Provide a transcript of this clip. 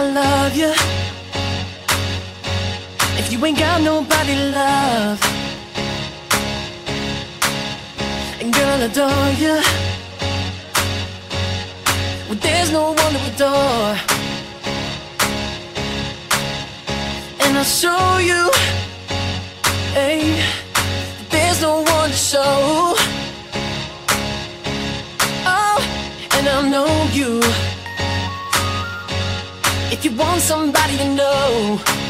I love you. If you ain't got nobody love, and girl, I adore you. Well, there's no one to adore, and I'll show you. Hey, there's no one to show. Oh, and I'll know you. You want somebody to know